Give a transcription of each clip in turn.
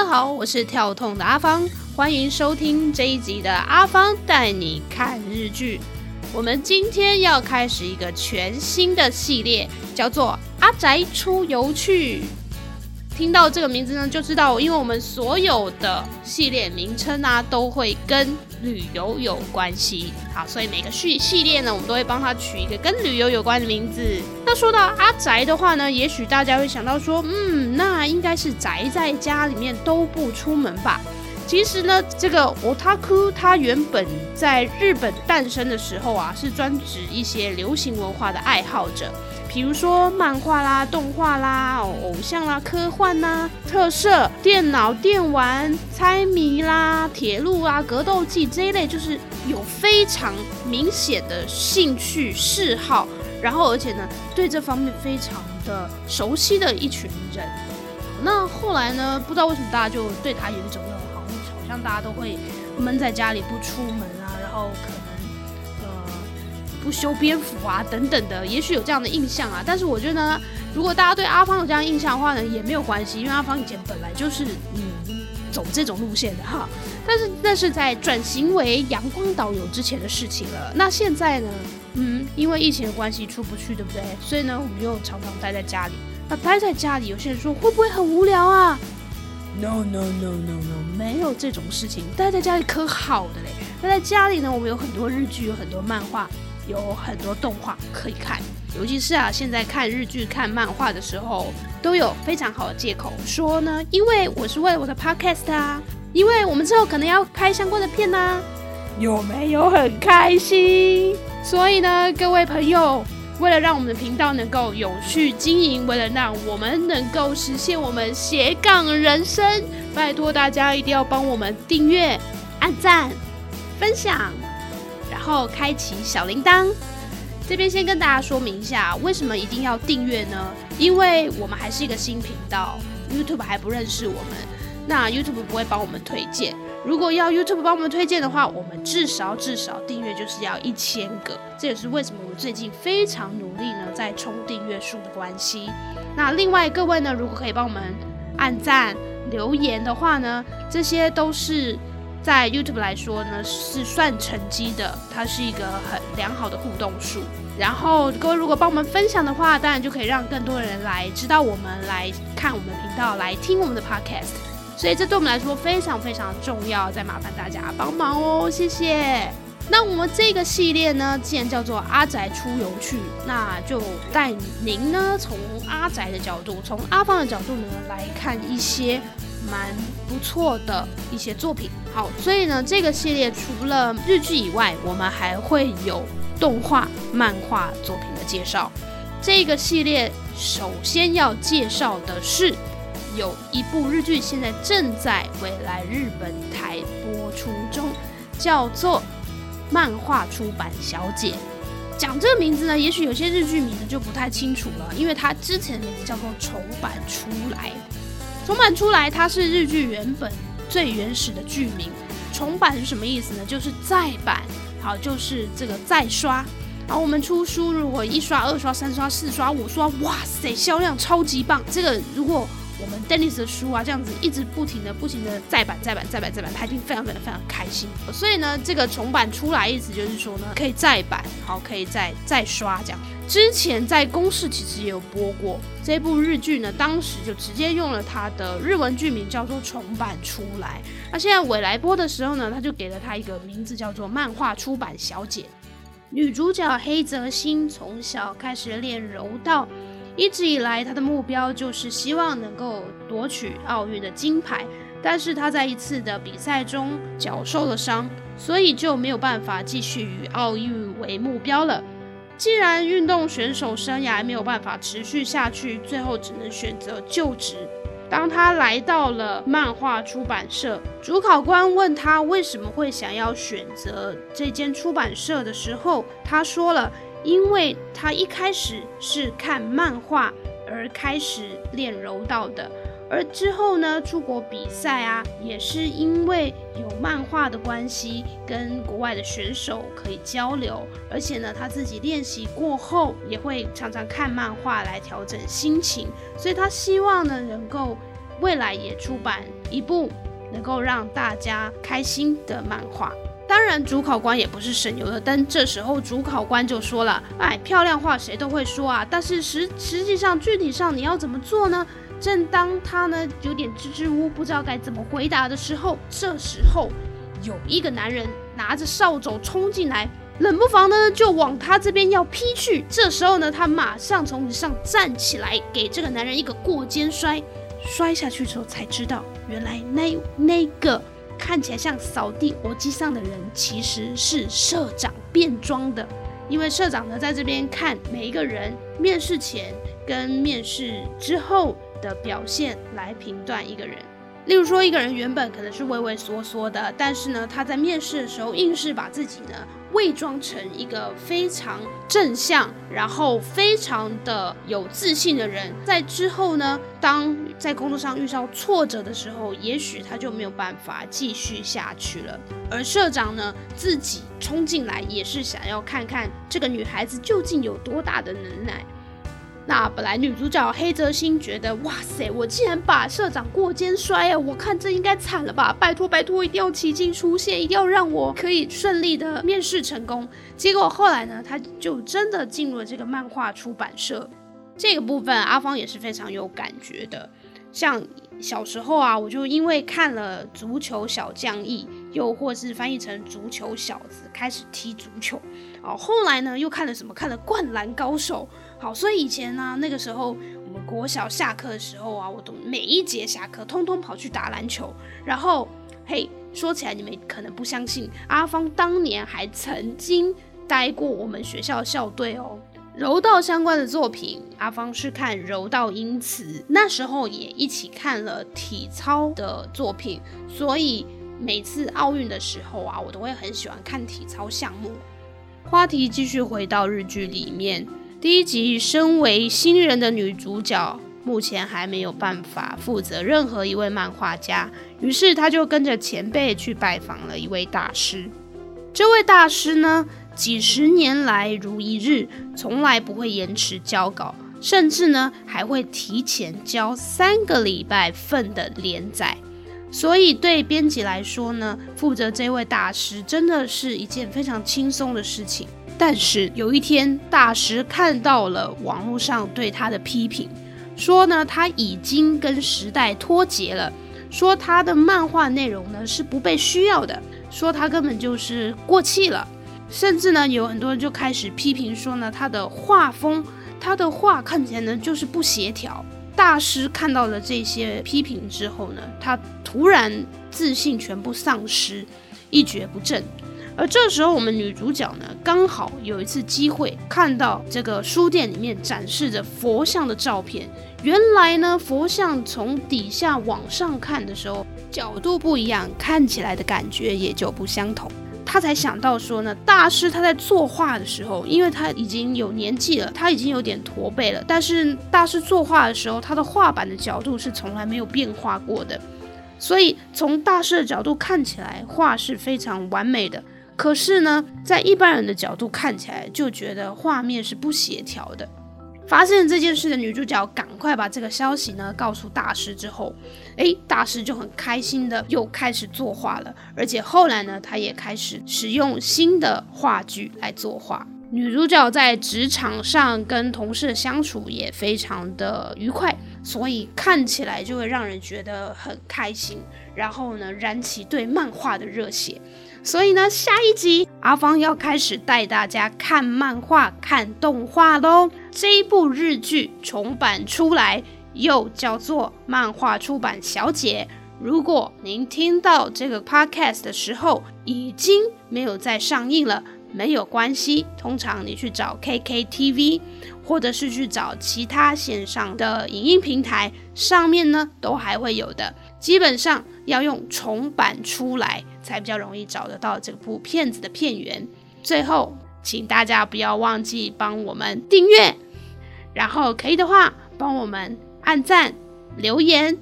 大家好，我是跳痛的阿芳，欢迎收听这一集的阿芳带你看日剧。我们今天要开始一个全新的系列，叫做《阿宅出游去》。听到这个名字呢，就知道，因为我们所有的系列名称啊，都会跟旅游有关系。好，所以每个系系列呢，我们都会帮它取一个跟旅游有关的名字。那说到阿宅的话呢，也许大家会想到说，嗯，那应该是宅在家里面都不出门吧？其实呢，这个 otaku 它原本在日本诞生的时候啊，是专指一些流行文化的爱好者。比如说漫画啦、动画啦、偶像啦、科幻啦、特色、电脑电玩、猜谜啦、铁路啊、格斗技这一类，就是有非常明显的兴趣嗜好，然后而且呢，对这方面非常的熟悉的一群人。那后来呢，不知道为什么大家就对他有一种，像大家都会闷在家里不出门啊，然后可能呃。不修边幅啊，等等的，也许有这样的印象啊。但是我觉得呢，如果大家对阿芳有这样印象的话呢，也没有关系，因为阿芳以前本来就是嗯走这种路线的哈。但是那是在转型为阳光导游之前的事情了。那现在呢，嗯，因为疫情的关系出不去，对不对？所以呢，我们又常常待在家里。那待在家里，有些人说会不会很无聊啊？No No No No No，没有这种事情，待在家里可好的嘞。待在家里呢，我们有很多日剧，有很多漫画。有很多动画可以看，尤其是啊，现在看日剧、看漫画的时候，都有非常好的借口说呢，因为我是为了我的 podcast 啊，因为我们之后可能要拍相关的片呐，有没有很开心？所以呢，各位朋友，为了让我们的频道能够有序经营，为了让我们能够实现我们斜杠人生，拜托大家一定要帮我们订阅、按赞、分享。然后开启小铃铛，这边先跟大家说明一下，为什么一定要订阅呢？因为我们还是一个新频道，YouTube 还不认识我们，那 YouTube 不会帮我们推荐。如果要 YouTube 帮我们推荐的话，我们至少至少订阅就是要一千个，这也是为什么我最近非常努力呢，在冲订阅数的关系。那另外各位呢，如果可以帮我们按赞、留言的话呢，这些都是。在 YouTube 来说呢，是算成绩的，它是一个很良好的互动数。然后各位如果帮我们分享的话，当然就可以让更多人来知道我们，来看我们频道，来听我们的 Podcast。所以这对我们来说非常非常重要，再麻烦大家帮忙哦，谢谢。那我们这个系列呢，既然叫做阿宅出游去，那就带您呢从阿宅的角度，从阿芳的角度呢来看一些。蛮不错的一些作品，好，所以呢，这个系列除了日剧以外，我们还会有动画、漫画作品的介绍。这个系列首先要介绍的是，有一部日剧现在正在未来日本台播出中，叫做《漫画出版小姐》。讲这个名字呢，也许有些日剧迷呢就不太清楚了，因为它之前的名字叫做《重版出来》。重版出来，它是日剧原本最原始的剧名。重版是什么意思呢？就是再版，好，就是这个再刷。然后我们出书，如果一刷、二刷、三刷、四刷、五刷，哇塞，销量超级棒。这个如果我们 Dennis 的书啊，这样子一直不停的、不停的再版、再版、再版、再版，他一定非常非常非常开心。所以呢，这个重版出来，意思就是说呢，可以再版，好，可以再再刷这样。之前在公视其实也有播过这部日剧呢，当时就直接用了它的日文剧名叫做重版出来。那现在尾来播的时候呢，他就给了他一个名字叫做漫画出版小姐。女主角黑泽心从小开始练柔道。一直以来，他的目标就是希望能够夺取奥运的金牌，但是他在一次的比赛中脚受了伤，所以就没有办法继续以奥运为目标了。既然运动选手生涯没有办法持续下去，最后只能选择就职。当他来到了漫画出版社，主考官问他为什么会想要选择这间出版社的时候，他说了。因为他一开始是看漫画而开始练柔道的，而之后呢，出国比赛啊，也是因为有漫画的关系，跟国外的选手可以交流，而且呢，他自己练习过后也会常常看漫画来调整心情，所以他希望呢，能够未来也出版一部能够让大家开心的漫画。当然，主考官也不是省油的灯。这时候，主考官就说了：“哎，漂亮话谁都会说啊，但是实实际上具体上你要怎么做呢？”正当他呢有点支支吾吾，不知道该怎么回答的时候，这时候有一个男人拿着扫帚冲进来，冷不防呢就往他这边要劈去。这时候呢，他马上从椅子上站起来，给这个男人一个过肩摔。摔下去之后才知道，原来那那个。看起来像扫地逻辑上的人，其实是社长变装的。因为社长呢，在这边看每一个人面试前跟面试之后的表现来评断一个人。例如说，一个人原本可能是畏畏缩缩的，但是呢，他在面试的时候硬是把自己呢。伪装成一个非常正向，然后非常的有自信的人，在之后呢，当在工作上遇到挫折的时候，也许他就没有办法继续下去了。而社长呢，自己冲进来也是想要看看这个女孩子究竟有多大的能耐。那本来女主角黑泽心觉得，哇塞，我竟然把社长过肩摔啊！我看这应该惨了吧！拜托拜托，一定要奇迹出现，一定要让我可以顺利的面试成功。结果后来呢，他就真的进入了这个漫画出版社。这个部分阿芳也是非常有感觉的。像小时候啊，我就因为看了《足球小将义》，又或是翻译成《足球小子》，开始踢足球。哦，后来呢，又看了什么？看了《灌篮高手》。好，所以以前呢，那个时候我们国小下课的时候啊，我都每一节下课，通通跑去打篮球。然后，嘿，说起来你们可能不相信，阿芳当年还曾经待过我们学校校队哦。柔道相关的作品，阿芳是看《柔道英词》，那时候也一起看了体操的作品。所以每次奥运的时候啊，我都会很喜欢看体操项目。话题继续回到日剧里面。第一集，身为新人的女主角，目前还没有办法负责任何一位漫画家，于是她就跟着前辈去拜访了一位大师。这位大师呢，几十年来如一日，从来不会延迟交稿，甚至呢还会提前交三个礼拜份的连载。所以对编辑来说呢，负责这位大师真的是一件非常轻松的事情。但是有一天，大师看到了网络上对他的批评，说呢他已经跟时代脱节了，说他的漫画内容呢是不被需要的，说他根本就是过气了，甚至呢有很多人就开始批评说呢他的画风，他的画看起来呢就是不协调。大师看到了这些批评之后呢，他突然自信全部丧失，一蹶不振。而这时候，我们女主角呢，刚好有一次机会看到这个书店里面展示着佛像的照片。原来呢，佛像从底下往上看的时候，角度不一样，看起来的感觉也就不相同。他才想到说呢，大师他在作画的时候，因为他已经有年纪了，他已经有点驼背了。但是大师作画的时候，他的画板的角度是从来没有变化过的，所以从大师的角度看起来，画是非常完美的。可是呢，在一般人的角度看起来，就觉得画面是不协调的。发现这件事的女主角赶快把这个消息呢告诉大师之后，诶，大师就很开心的又开始作画了。而且后来呢，他也开始使用新的画具来作画。女主角在职场上跟同事相处也非常的愉快，所以看起来就会让人觉得很开心，然后呢，燃起对漫画的热血。所以呢，下一集阿芳要开始带大家看漫画、看动画喽。这一部日剧重版出来，又叫做《漫画出版小姐》。如果您听到这个 podcast 的时候，已经没有在上映了，没有关系。通常你去找 KKTV，或者是去找其他线上的影音平台，上面呢都还会有的。基本上要用重版出来。才比较容易找得到这部片子的片源。最后，请大家不要忘记帮我们订阅，然后可以的话帮我们按赞、留言。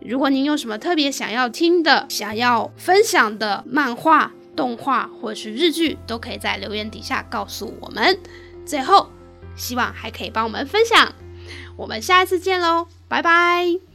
如果您有什么特别想要听的、想要分享的漫画、动画或是日剧，都可以在留言底下告诉我们。最后，希望还可以帮我们分享。我们下一次见喽，拜拜。